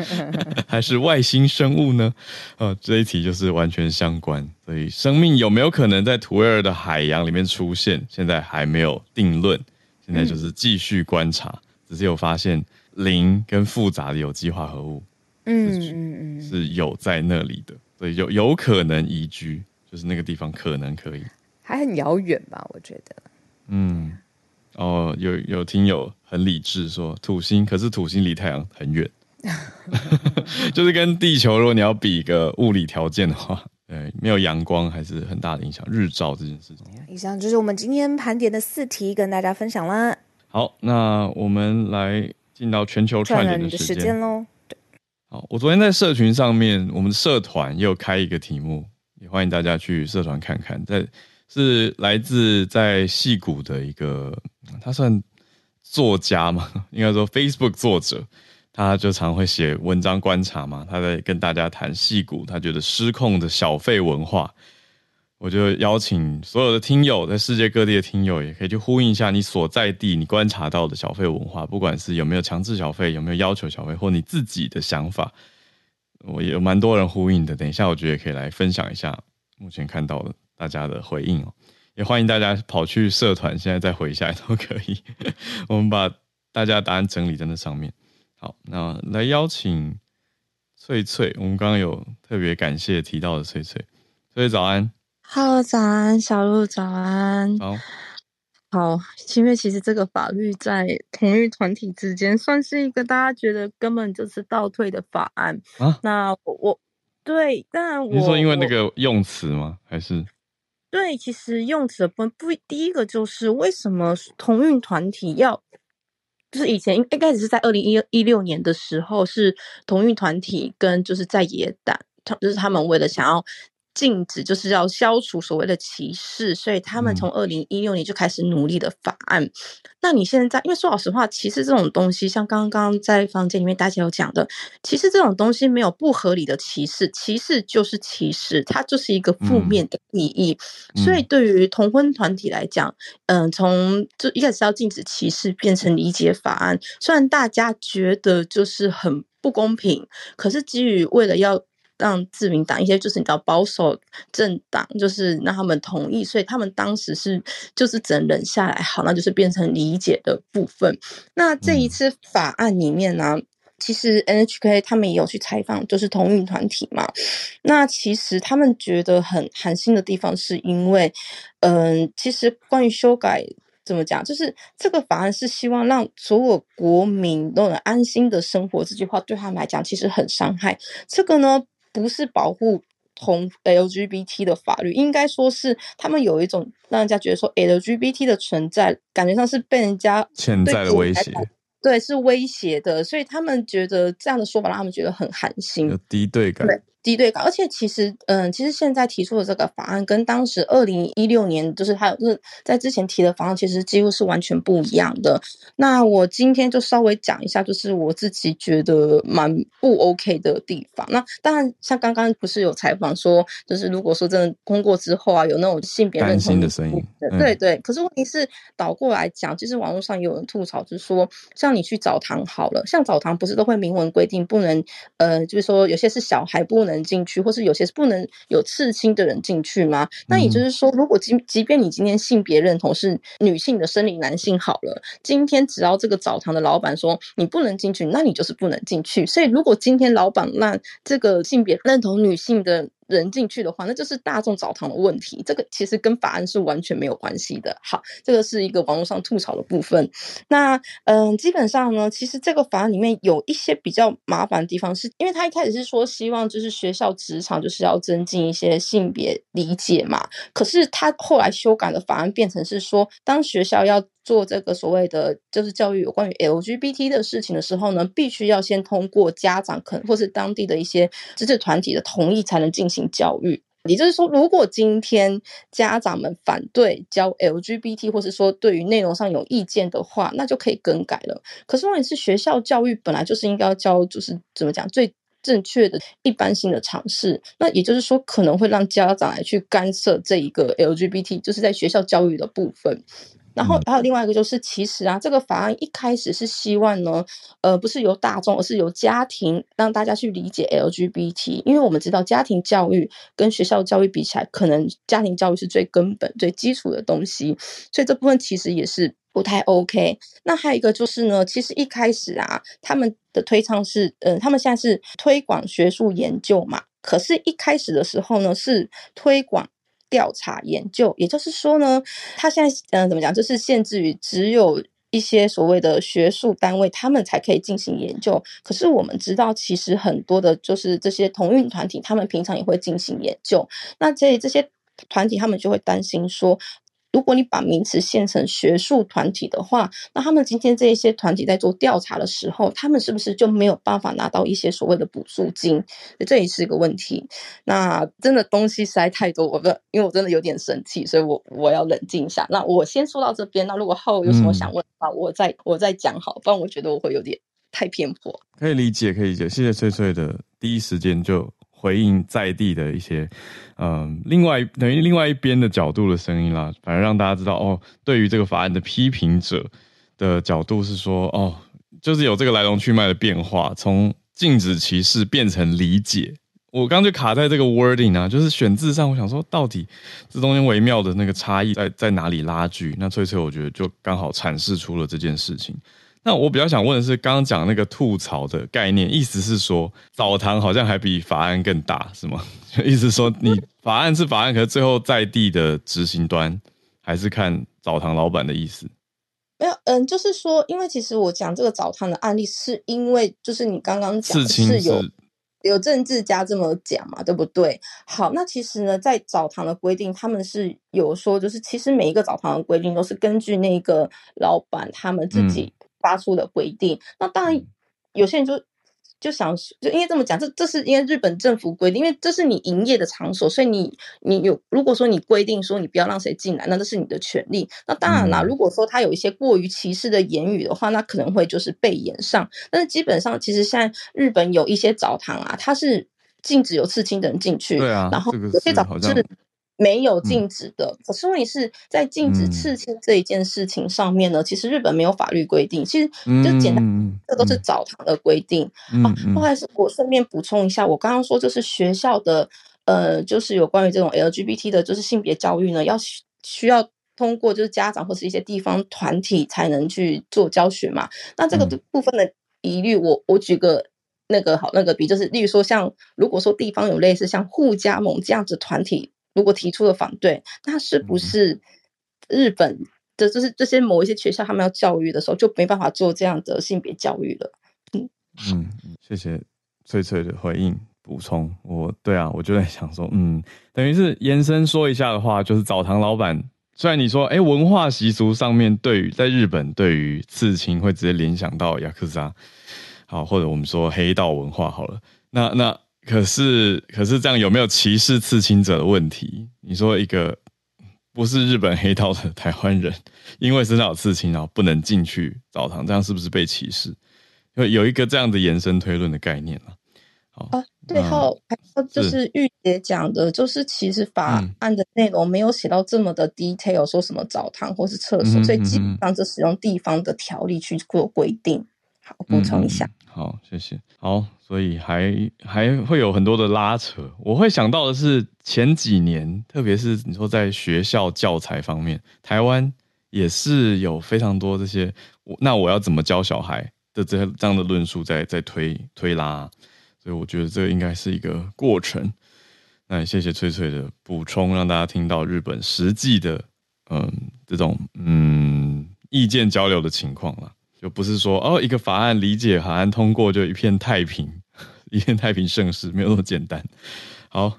*laughs* 还是外星生物呢？呃，这一题就是完全相关。所以，生命有没有可能在土卫二的海洋里面出现？现在还没有定论。现在就是继续观察，嗯、只是有发现磷跟复杂的有机化合物，嗯嗯嗯，是有在那里的，所以有有可能宜居，就是那个地方可能可以，还很遥远吧？我觉得，嗯。哦，有有听友很理智说土星，可是土星离太阳很远，*laughs* 就是跟地球，如果你要比一个物理条件的话，呃，没有阳光还是很大的影响。日照这件事情，以上就是我们今天盘点的四题，跟大家分享啦。好，那我们来进到全球串联的时间喽。对，好，我昨天在社群上面，我们社团也有开一个题目，也欢迎大家去社团看看，在。是来自在戏谷的一个，他算作家嘛？*laughs* 应该说 Facebook 作者，他就常会写文章观察嘛。他在跟大家谈戏谷，他觉得失控的小费文化。我就邀请所有的听友，在世界各地的听友，也可以去呼应一下你所在地你观察到的小费文化，不管是有没有强制小费，有没有要求小费，或你自己的想法，我也有蛮多人呼应的。等一下，我觉得也可以来分享一下目前看到的。大家的回应哦，也欢迎大家跑去社团，现在再回一下都可以。*laughs* 我们把大家答案整理在那上面。好，那来邀请翠翠，我们刚刚有特别感谢提到的翠翠，翠翠早安。Hello，早安，小鹿早安。好，好，因为其实这个法律在同运团体之间算是一个大家觉得根本就是倒退的法案啊。那我，我对，但我你说因为那个用词吗？还是？对，其实用词不不，第一个就是为什么同运团体要，就是以前应应该只是在二零一一六年的时候，是同运团体跟就是在野党，他就是他们为了想要。禁止就是要消除所谓的歧视，所以他们从二零一六年就开始努力的法案。嗯、那你现在，因为说老实话，歧视这种东西，像刚刚在房间里面大家有讲的，其实这种东西没有不合理的歧视，歧视就是歧视，它就是一个负面的意义。嗯、所以对于同婚团体来讲，嗯、呃，从就一开始要禁止歧视变成理解法案，虽然大家觉得就是很不公平，可是基于为了要。让自民党一些就是你知道保守政党，就是让他们同意，所以他们当时是就是只能忍下来。好，那就是变成理解的部分。那这一次法案里面呢，嗯、其实 NHK 他们也有去采访，就是同运团体嘛。那其实他们觉得很寒心的地方，是因为，嗯、呃，其实关于修改怎么讲，就是这个法案是希望让所有国民都能安心的生活。这句话对他们来讲其实很伤害。这个呢？不是保护同 LGBT 的法律，应该说是他们有一种让人家觉得说 LGBT 的存在，感觉上是被人家潜在的威胁，对，是威胁的，所以他们觉得这样的说法让他们觉得很寒心，有敌对感。对敌对感，而且其实，嗯，其实现在提出的这个法案跟当时二零一六年，就是还有就是在之前提的法案，其实几乎是完全不一样的。那我今天就稍微讲一下，就是我自己觉得蛮不 OK 的地方。那当然，像刚刚不是有采访说，就是如果说真的通过之后啊，有那种性别认同的声音，嗯、对对。可是问题是倒过来讲，其实网络上有人吐槽，就是说，像你去澡堂好了，像澡堂不是都会明文规定不能，呃，就是说有些是小孩不能。能进去，或是有些是不能有刺青的人进去吗？那也就是说，如果即即便你今天性别认同是女性的生理男性好了，今天只要这个澡堂的老板说你不能进去，那你就是不能进去。所以，如果今天老板让这个性别认同女性的人进去的话，那就是大众澡堂的问题。这个其实跟法案是完全没有关系的。好，这个是一个网络上吐槽的部分。那嗯、基本上呢，其实这个法案里面有一些比较麻烦的地方是，是因为他一开始是说希望就是学校职场就是要增进一些性别理解嘛。可是他后来修改的法案变成是说，当学校要做这个所谓的就是教育有关于 LGBT 的事情的时候呢，必须要先通过家长可能或是当地的一些支持团体的同意才能进行教育。也就是说，如果今天家长们反对教 LGBT，或是说对于内容上有意见的话，那就可以更改了。可是问题是，学校教育本来就是应该要教，就是怎么讲最正确的一般性的常识。那也就是说，可能会让家长来去干涉这一个 LGBT，就是在学校教育的部分。然后还有另外一个就是，其实啊，这个法案一开始是希望呢，呃，不是由大众，而是由家庭让大家去理解 LGBT，因为我们知道家庭教育跟学校教育比起来，可能家庭教育是最根本、最基础的东西，所以这部分其实也是不太 OK。那还有一个就是呢，其实一开始啊，他们的推倡是，呃，他们现在是推广学术研究嘛，可是一开始的时候呢，是推广。调查研究，也就是说呢，他现在嗯、怎么讲，就是限制于只有一些所谓的学术单位，他们才可以进行研究。可是我们知道，其实很多的，就是这些同运团体，他们平常也会进行研究。那这这些团体，他们就会担心说。如果你把名词限成学术团体的话，那他们今天这一些团体在做调查的时候，他们是不是就没有办法拿到一些所谓的补助金？这也是一个问题。那真的东西实在太多，我不，因为我真的有点生气，所以我我要冷静一下。那我先说到这边。那如果后有什么想问的话，嗯、我再我再讲好，不然我觉得我会有点太偏颇。可以理解，可以理解。谢谢翠翠的第一时间就。回应在地的一些，嗯，另外等于另外一边的角度的声音啦，反正让大家知道哦，对于这个法案的批评者的角度是说，哦，就是有这个来龙去脉的变化，从禁止歧视变成理解。我刚刚就卡在这个 wording 啊，就是选字上，我想说到底这中间微妙的那个差异在在哪里拉锯？那翠翠我觉得就刚好阐释出了这件事情。那我比较想问的是，刚刚讲那个吐槽的概念，意思是说澡堂好像还比法案更大，是吗？*laughs* 意思说你法案是法案，可是最后在地的执行端还是看澡堂老板的意思。没有，嗯，就是说，因为其实我讲这个澡堂的案例，是因为就是你刚刚讲的是有有政治家这么讲嘛，对不对？好，那其实呢，在澡堂的规定，他们是有说，就是其实每一个澡堂的规定都是根据那个老板他们自己。发出的规定，那当然有些人就就想，就因为这么讲，这这是因为日本政府规定，因为这是你营业的场所，所以你你有如果说你规定说你不要让谁进来，那这是你的权利。那当然啦，如果说他有一些过于歧视的言语的话，那可能会就是被延上。但是基本上，其实现在日本有一些澡堂啊，它是禁止有刺青的人进去，对啊，然后有些澡堂是。没有禁止的，可是问题是在禁止刺青这一件事情上面呢，嗯、其实日本没有法律规定，其实就简单，嗯、这都是澡堂的规定。嗯、啊，不好意思，我顺便补充一下，我刚刚说就是学校的，呃，就是有关于这种 LGBT 的，就是性别教育呢，要需要通过就是家长或是一些地方团体才能去做教学嘛。那这个部分的疑虑，我我举个那个好那个比，就是例如说像如果说地方有类似像护家盟这样子团体。如果提出了反对，那是不是日本的，就是这些某一些学校，他们要教育的时候就没办法做这样的性别教育了？嗯嗯，谢谢翠翠的回应补充。我对啊，我就在想说，嗯，等于是延伸说一下的话，就是澡堂老板，虽然你说，哎，文化习俗上面对于在日本对于刺青会直接联想到雅克萨，好，或者我们说黑道文化好了，那那。可是，可是这样有没有歧视刺青者的问题？你说一个不是日本黑道的台湾人，因为身上有刺青，然后不能进去澡堂，这样是不是被歧视？有有一个这样的延伸推论的概念啊。好啊，最后还有就是玉姐讲的，就是其实法案的内容没有写到这么的 detail，说什么澡堂或是厕所，嗯、所以基本上就使用地方的条例去做规定。好，补充一下。好，谢谢。好，所以还还会有很多的拉扯。我会想到的是前几年，特别是你说在学校教材方面，台湾也是有非常多这些。那我要怎么教小孩的这这样的论述在在推推拉，所以我觉得这应该是一个过程。那也谢谢翠翠的补充，让大家听到日本实际的嗯这种嗯意见交流的情况了。就不是说哦，一个法案理解法案通过就一片太平，一片太平盛世，没有那么简单。好，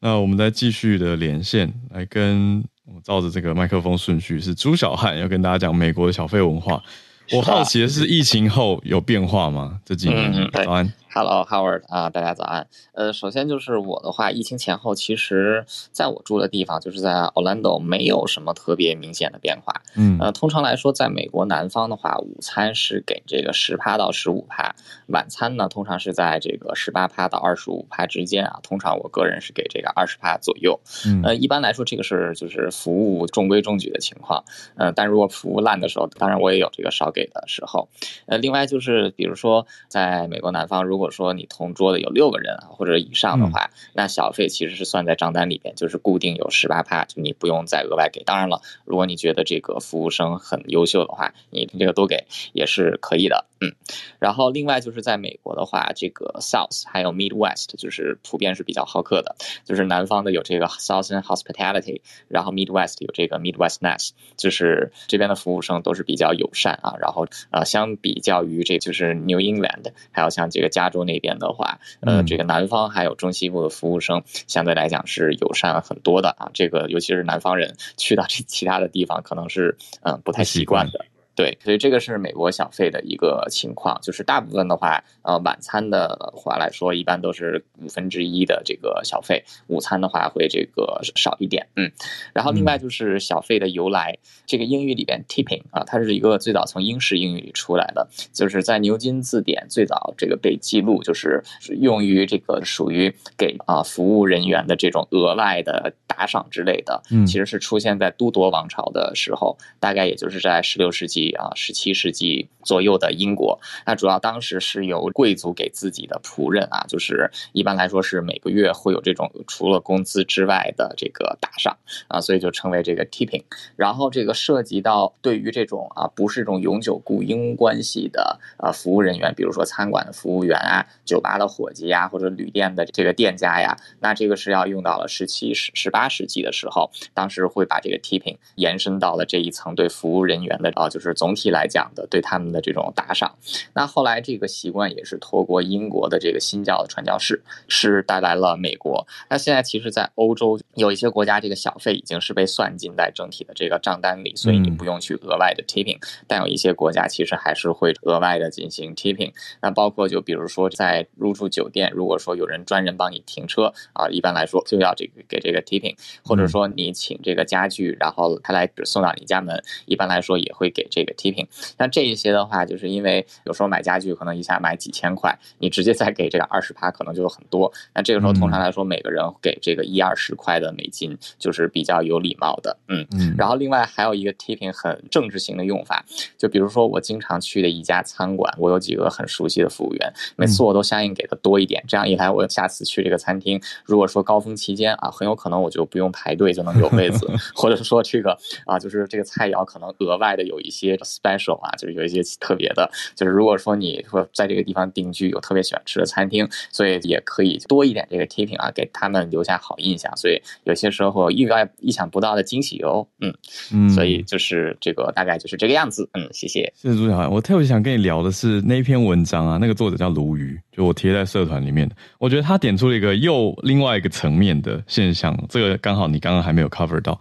那我们再继续的连线来跟我照着这个麦克风顺序是朱小汉要跟大家讲美国的小费文化。我好奇的是，疫情后有变化吗？这几年，嗯、早安。Hello Howard 啊，大家早安。呃，首先就是我的话，疫情前后，其实在我住的地方，就是在 Orlando，没有什么特别明显的变化。嗯，呃，通常来说，在美国南方的话，午餐是给这个十趴到十五趴，晚餐呢，通常是在这个十八趴到二十五趴之间啊。通常我个人是给这个二十趴左右。嗯，呃，一般来说，这个是就是服务中规中矩的情况。呃，但如果服务烂的时候，当然我也有这个少给的时候。呃，另外就是比如说，在美国南方，如果说你同桌的有六个人啊或者以上的话，那小费其实是算在账单里边，就是固定有十八趴，就你不用再额外给。当然了，如果你觉得这个服务生很优秀的话，你这个多给也是可以的。嗯，然后另外就是在美国的话，这个 South 还有 Midwest 就是普遍是比较好客的，就是南方的有这个 Southern Hospitality，然后 Midwest 有这个 Midwest Nice，就是这边的服务生都是比较友善啊。然后呃，相比较于这就是 New England，还有像这个加州那边的话，呃，这个南方还有中西部的服务生相对来讲是友善很多的啊。这个尤其是南方人去到这其他的地方，可能是嗯不太习惯的。对，所以这个是美国小费的一个情况，就是大部分的话，呃，晚餐的话来说，一般都是五分之一的这个小费，午餐的话会这个少一点，嗯，然后另外就是小费的由来，这个英语里边 tipping 啊，它是一个最早从英式英语里出来的，就是在牛津字典最早这个被记录，就是用于这个属于给啊服务人员的这种额外的打赏之类的，嗯，其实是出现在都铎王朝的时候，大概也就是在十六世纪。啊，十七世纪左右的英国，那主要当时是由贵族给自己的仆人啊，就是一般来说是每个月会有这种除了工资之外的这个打赏啊，所以就称为这个 tipping。然后这个涉及到对于这种啊不是这种永久雇佣关系的啊服务人员，比如说餐馆的服务员啊、酒吧的伙计呀，或者旅店的这个店家呀，那这个是要用到了十七、十十八世纪的时候，当时会把这个 tipping 延伸到了这一层对服务人员的啊，就是。总体来讲的，对他们的这种打赏，那后来这个习惯也是透过英国的这个新教的传教士，是带来了美国。那现在其实，在欧洲有一些国家，这个小费已经是被算进在整体的这个账单里，所以你不用去额外的 tipping。但有一些国家其实还是会额外的进行 tipping。那包括就比如说在入住酒店，如果说有人专人帮你停车啊，一般来说就要这个给这个 tipping，或者说你请这个家具，然后他来送到你家门，一般来说也会给这个。tipping，那这一些的话，就是因为有时候买家具可能一下买几千块，你直接再给这个二十趴，可能就很多。那这个时候通常来说，每个人给这个一二十块的美金，就是比较有礼貌的。嗯嗯。然后另外还有一个 tipping 很政治型的用法，就比如说我经常去的一家餐馆，我有几个很熟悉的服务员，每次我都相应给的多一点。这样一来，我下次去这个餐厅，如果说高峰期间啊，很有可能我就不用排队就能有位子，*laughs* 或者说这个啊，就是这个菜肴可能额外的有一些。Special 啊，就是有一些特别的，就是如果说你说在这个地方定居，有特别喜欢吃的餐厅，所以也可以多一点这个 tipping 啊，给他们留下好印象。所以有些时候意外、意想不到的惊喜哦，嗯嗯，所以就是这个大概就是这个样子，嗯，谢谢。谢谢朱小汉，我特别想跟你聊的是那篇文章啊，那个作者叫鲈鱼，就我贴在社团里面的，我觉得他点出了一个又另外一个层面的现象，这个刚好你刚刚还没有 cover 到。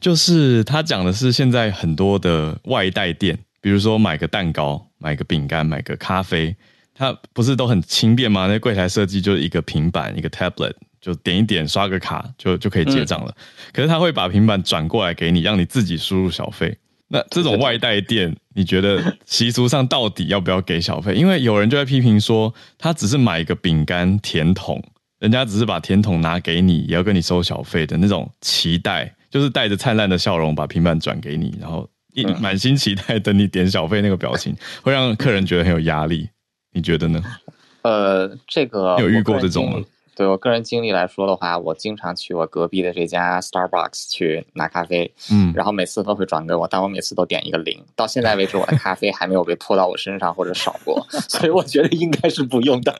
就是他讲的是现在很多的外带店，比如说买个蛋糕、买个饼干、买个咖啡，它不是都很轻便吗？那柜台设计就是一个平板、一个 tablet，就点一点刷个卡就就可以结账了。嗯、可是他会把平板转过来给你，让你自己输入小费。那这种外带店，你觉得习俗上到底要不要给小费？因为有人就在批评说，他只是买一个饼干甜筒，人家只是把甜筒拿给你，也要跟你收小费的那种期待。就是带着灿烂的笑容把平板转给你，然后一满心期待等你点小费那个表情，会让客人觉得很有压力。你觉得呢？呃，这个有遇过这种吗？对我个人经历来说的话，我经常去我隔壁的这家 Starbucks 去拿咖啡，嗯，然后每次都会转给我，但我每次都点一个零。到现在为止，我的咖啡还没有被泼到我身上或者少过，*laughs* 所以我觉得应该是不用的。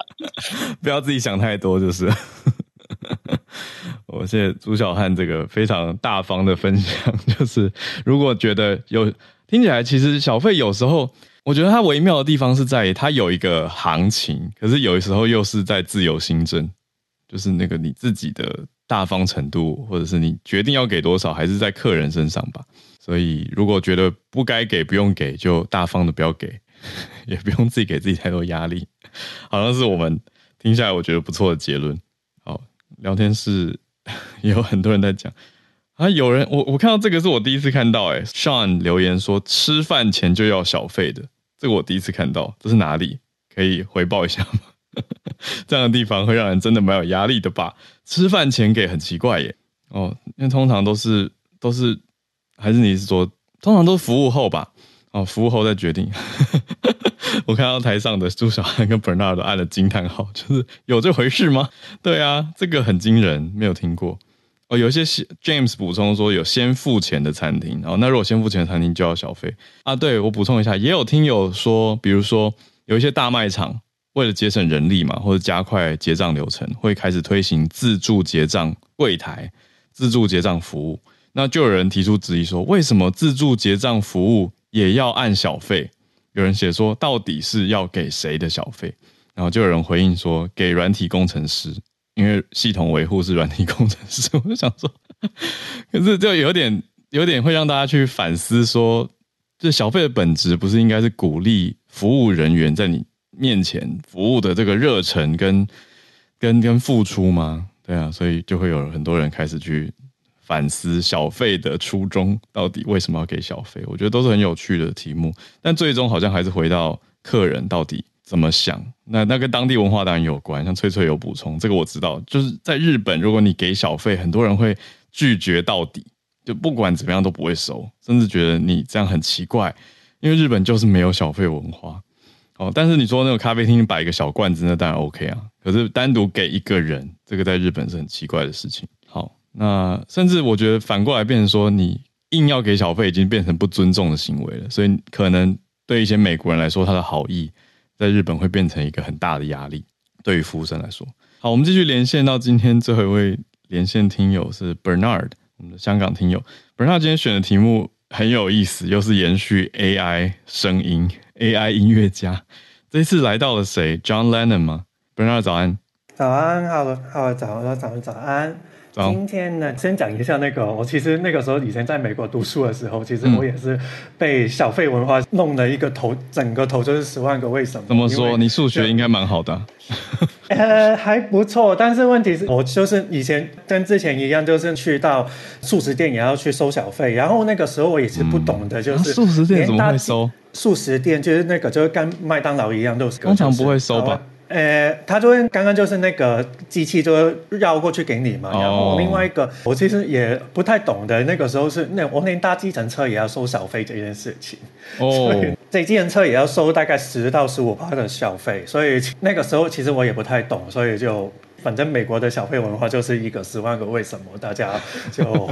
不要自己想太多，就是。我谢谢朱小汉这个非常大方的分享，*laughs* 就是如果觉得有听起来，其实小费有时候，我觉得它微妙的地方是在于它有一个行情，可是有时候又是在自由新增。就是那个你自己的大方程度，或者是你决定要给多少，还是在客人身上吧。所以如果觉得不该给，不用给，就大方的不要给，*laughs* 也不用自己给自己太多压力。好像是我们听下来我觉得不错的结论。好，聊天室也 *laughs* 有很多人在讲啊，有人我我看到这个是我第一次看到，诶 Sean 留言说吃饭前就要小费的，这个我第一次看到，这是哪里？可以回报一下吗？*laughs* 这样的地方会让人真的蛮有压力的吧？吃饭前给很奇怪耶。哦，因为通常都是都是，还是你是说通常都是服务后吧？哦，服务后再决定。我看到台上的朱小汉跟 Bernard 都按了惊叹号，就是有这回事吗？对啊，这个很惊人，没有听过。哦，有一些 James 补充说有先付钱的餐厅，哦，那如果先付钱的餐厅就要小费啊？对，我补充一下，也有听友说，比如说有一些大卖场。为了节省人力嘛，或者加快结账流程，会开始推行自助结账柜台、自助结账服务。那就有人提出质疑说，为什么自助结账服务也要按小费？有人写说，到底是要给谁的小费？然后就有人回应说，给软体工程师，因为系统维护是软体工程师。*laughs* 我就想说，可是就有点有点会让大家去反思说，这小费的本质不是应该是鼓励服务人员在你面前服务的这个热忱跟跟跟付出吗？对啊，所以就会有很多人开始去反思小费的初衷到底为什么要给小费？我觉得都是很有趣的题目，但最终好像还是回到客人到底怎么想。那那跟当地文化当然有关，像翠翠有补充，这个我知道，就是在日本，如果你给小费，很多人会拒绝到底，就不管怎么样都不会收，甚至觉得你这样很奇怪，因为日本就是没有小费文化。哦，但是你说那个咖啡厅摆一个小罐子，那当然 OK 啊。可是单独给一个人，这个在日本是很奇怪的事情。那甚至我觉得反过来变成说，你硬要给小费，已经变成不尊重的行为了。所以可能对一些美国人来说，他的好意在日本会变成一个很大的压力，对于服务生来说。好，我们继续连线到今天最后一位连线听友是 Bernard，我们的香港听友。Bernard 今天选的题目很有意思，又是延续 AI 声音。AI 音乐家，这次来到了谁？John Lennon 吗？Bernard 早安。早安，好，好了，早，早，早，早安。今天呢，先讲一下那个，我其实那个时候以前在美国读书的时候，其实我也是被小费文化弄了一个头，整个头就是十万个为什么。怎么说？你数学应该蛮好的啊。*laughs* 呃，还不错，但是问题是我就是以前跟之前一样，就是去到素食店也要去收小费，然后那个时候我也是不懂的，就是素食店怎么会收？素食店就是那个，就是跟麦当劳一样，都是通常不会收吧？呃，他就会刚刚就是那个机器就绕过去给你嘛，然后另外一个、oh. 我其实也不太懂的，那个时候是那我连搭计程车也要收小费这件事情，oh. 所以这计程车也要收大概十到十五趴的小费，所以那个时候其实我也不太懂，所以就反正美国的小费文化就是一个十万个为什么，大家就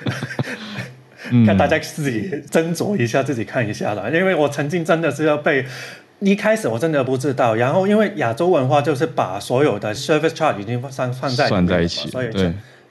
*laughs* *laughs* 看大家自己斟酌一下，自己看一下了，因为我曾经真的是要被。一开始我真的不知道，然后因为亚洲文化就是把所有的 service charge 已经放放在算在一起，所以就。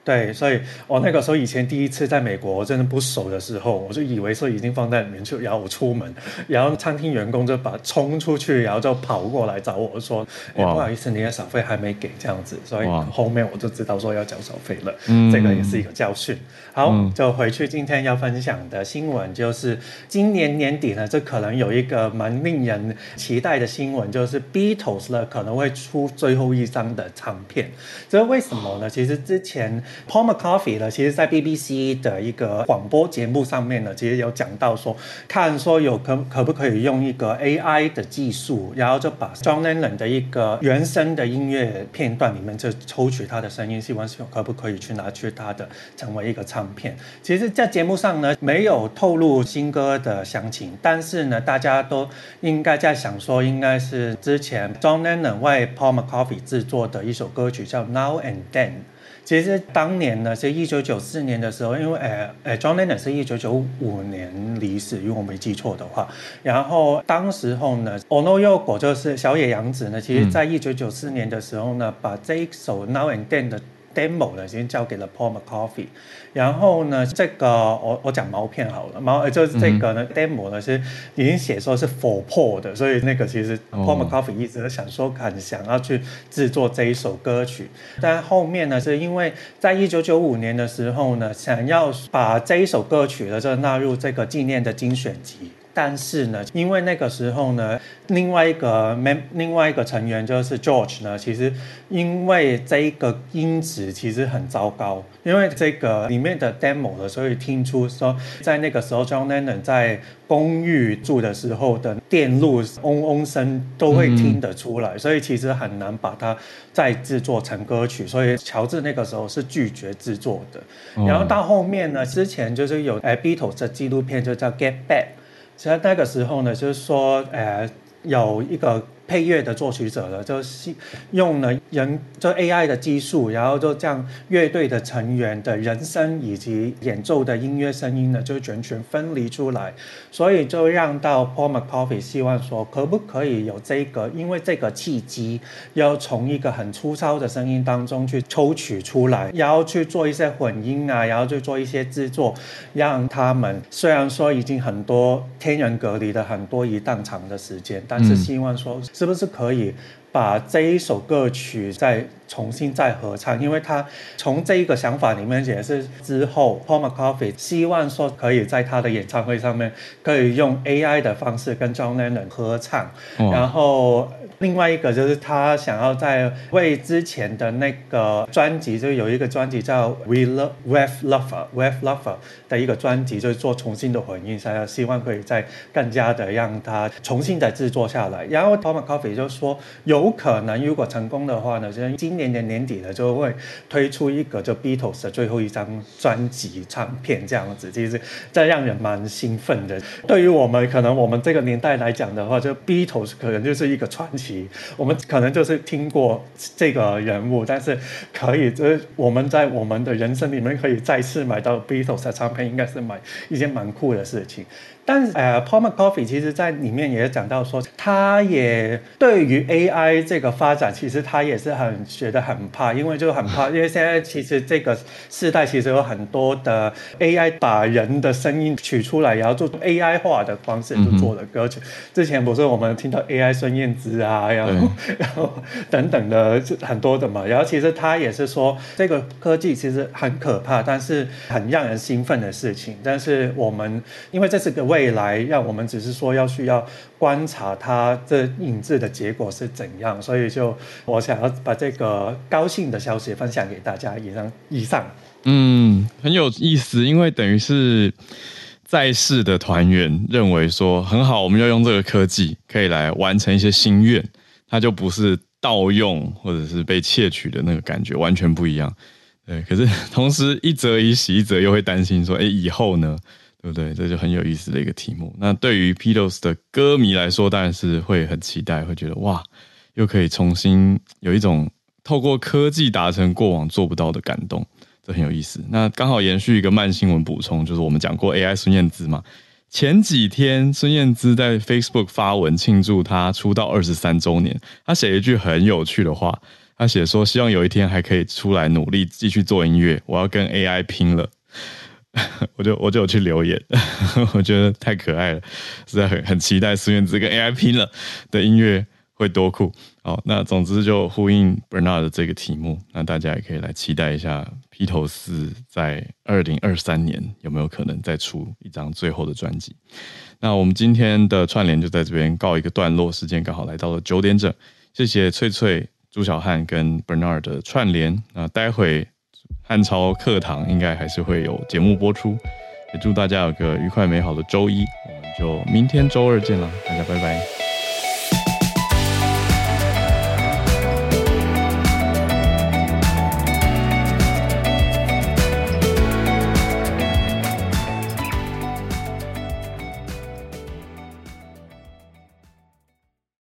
对，所以我那个时候以前第一次在美国，我真的不熟的时候，我就以为说已经放在里面去，然后我出门，然后餐厅员工就把冲出去，然后就跑过来找我说：“哎，不好意思，你的小费还没给。”这样子，所以后面我就知道说要交小费了。这个也是一个教训。好，就回去今天要分享的新闻就是今年年底呢，这可能有一个蛮令人期待的新闻，就是 Beatles 呢可能会出最后一张的唱片。这为什么呢？其实之前。Paul McCartney 呢，其实，在 BBC 的一个广播节目上面呢，其实有讲到说，看说有可可不可以用一个 AI 的技术，然后就把 John Lennon 的一个原声的音乐片段里面就抽取他的声音，希望可不可以去拿去他的成为一个唱片。其实，在节目上呢，没有透露新歌的详情，但是呢，大家都应该在想说，应该是之前 John Lennon 为 Paul McCartney 制作的一首歌曲叫 Now and Then。其实当年呢，是一九九四年的时候，因为呃呃，John Lennon 是一九九五年离世，如果我没记错的话。然后当时候呢，Ono Yoko 就是小野洋子呢，其实在一九九四年的时候呢，把这一首 Now and Then 的 demo 呢，已经交给了 Paul McAfee。然后呢，这个我我讲毛片好了，毛就是这个呢、嗯、demo 呢是已经写说是 for Paul 的，所以那个其实 Paul McAfee 一直想说很想要去制作这一首歌曲，但后面呢是因为在一九九五年的时候呢，想要把这一首歌曲呢就纳入这个纪念的精选集。但是呢，因为那个时候呢，另外一个另外一个成员就是 George 呢，其实因为这一个音质其实很糟糕，因为这个里面的 demo 的，所以听出说在那个时候 John Lennon 在公寓住的时候的电路嗡嗡声都会听得出来，所以其实很难把它再制作成歌曲，所以乔治那个时候是拒绝制作的。然后到后面呢，之前就是有哎 Beatles 的纪录片就叫 Get Back。其实那个时候呢，就是说，呃，有一个。配乐的作曲者了，就是用了人就 AI 的技术，然后就将乐队的成员的人声以及演奏的音乐声音呢，就完全分离出来，所以就让到 Paul McCartney 希望说，可不可以有这个，因为这个契机，要从一个很粗糙的声音当中去抽取出来，然后去做一些混音啊，然后去做一些制作，让他们虽然说已经很多天人隔离的很多一档长的时间，但是希望说。是不是可以把这一首歌曲再重新再合唱？因为他从这一个想法里面也是之后，Paul McCartney 希望说可以在他的演唱会上面可以用 AI 的方式跟 John Lennon 合唱，然后。另外一个就是他想要在为之前的那个专辑，就有一个专辑叫 We Love With Lover With Lover 的一个专辑，就是做重新的混音，想要希望可以再更加的让它重新的制作下来。然后 Paul McCartney 就说，有有可能如果成功的话呢，就今年的年底呢就会推出一个就 Beatles 的最后一张专辑唱片这样子，其实这让人蛮兴奋的。对于我们可能我们这个年代来讲的话，就 Beatles 可能就是一个传奇。我们可能就是听过这个人物，但是可以，就是我们在我们的人生里面可以再次买到 Beatles 的唱片，应该是买一件蛮酷的事情。但是，呃，Paul McCoffee 其实在里面也讲到说，他也对于 AI 这个发展，其实他也是很觉得很怕，因为就很怕，*laughs* 因为现在其实这个时代其实有很多的 AI 把人的声音取出来，然后做 AI 化的方式就做了歌曲。嗯、之前不是我们听到 AI 孙燕姿啊，然后 *laughs* 然后等等的很多的嘛，然后其实他也是说，这个科技其实很可怕，但是很让人兴奋的事情。但是我们因为这是个。未来让我们只是说要需要观察它这影子的结果是怎样，所以就我想要把这个高兴的消息分享给大家。以上，以上，嗯，很有意思，因为等于是在世的团员认为说很好，我们要用这个科技可以来完成一些心愿，它就不是盗用或者是被窃取的那个感觉，完全不一样。对，可是同时一则以喜，一则又会担心说，哎，以后呢？对不对？这就很有意思的一个题目。那对于 Beatles 的歌迷来说，当然是会很期待，会觉得哇，又可以重新有一种透过科技达成过往做不到的感动，这很有意思。那刚好延续一个慢新闻补充，就是我们讲过 AI 孙燕姿嘛。前几天孙燕姿在 Facebook 发文庆祝她出道二十三周年，她写一句很有趣的话，她写说希望有一天还可以出来努力继续做音乐，我要跟 AI 拼了。*laughs* 我就我就有去留言，*laughs* 我觉得太可爱了，实在很很期待孙燕姿跟 AI 拼了的音乐会多酷。好，那总之就呼应 Bernard 的这个题目，那大家也可以来期待一下披头士在二零二三年有没有可能再出一张最后的专辑。那我们今天的串联就在这边告一个段落，时间刚好来到了九点整，谢谢翠翠、朱小汉跟 Bernard 的串联。那待会。汉朝课堂应该还是会有节目播出，也祝大家有个愉快美好的周一，我们就明天周二见了，大家拜拜。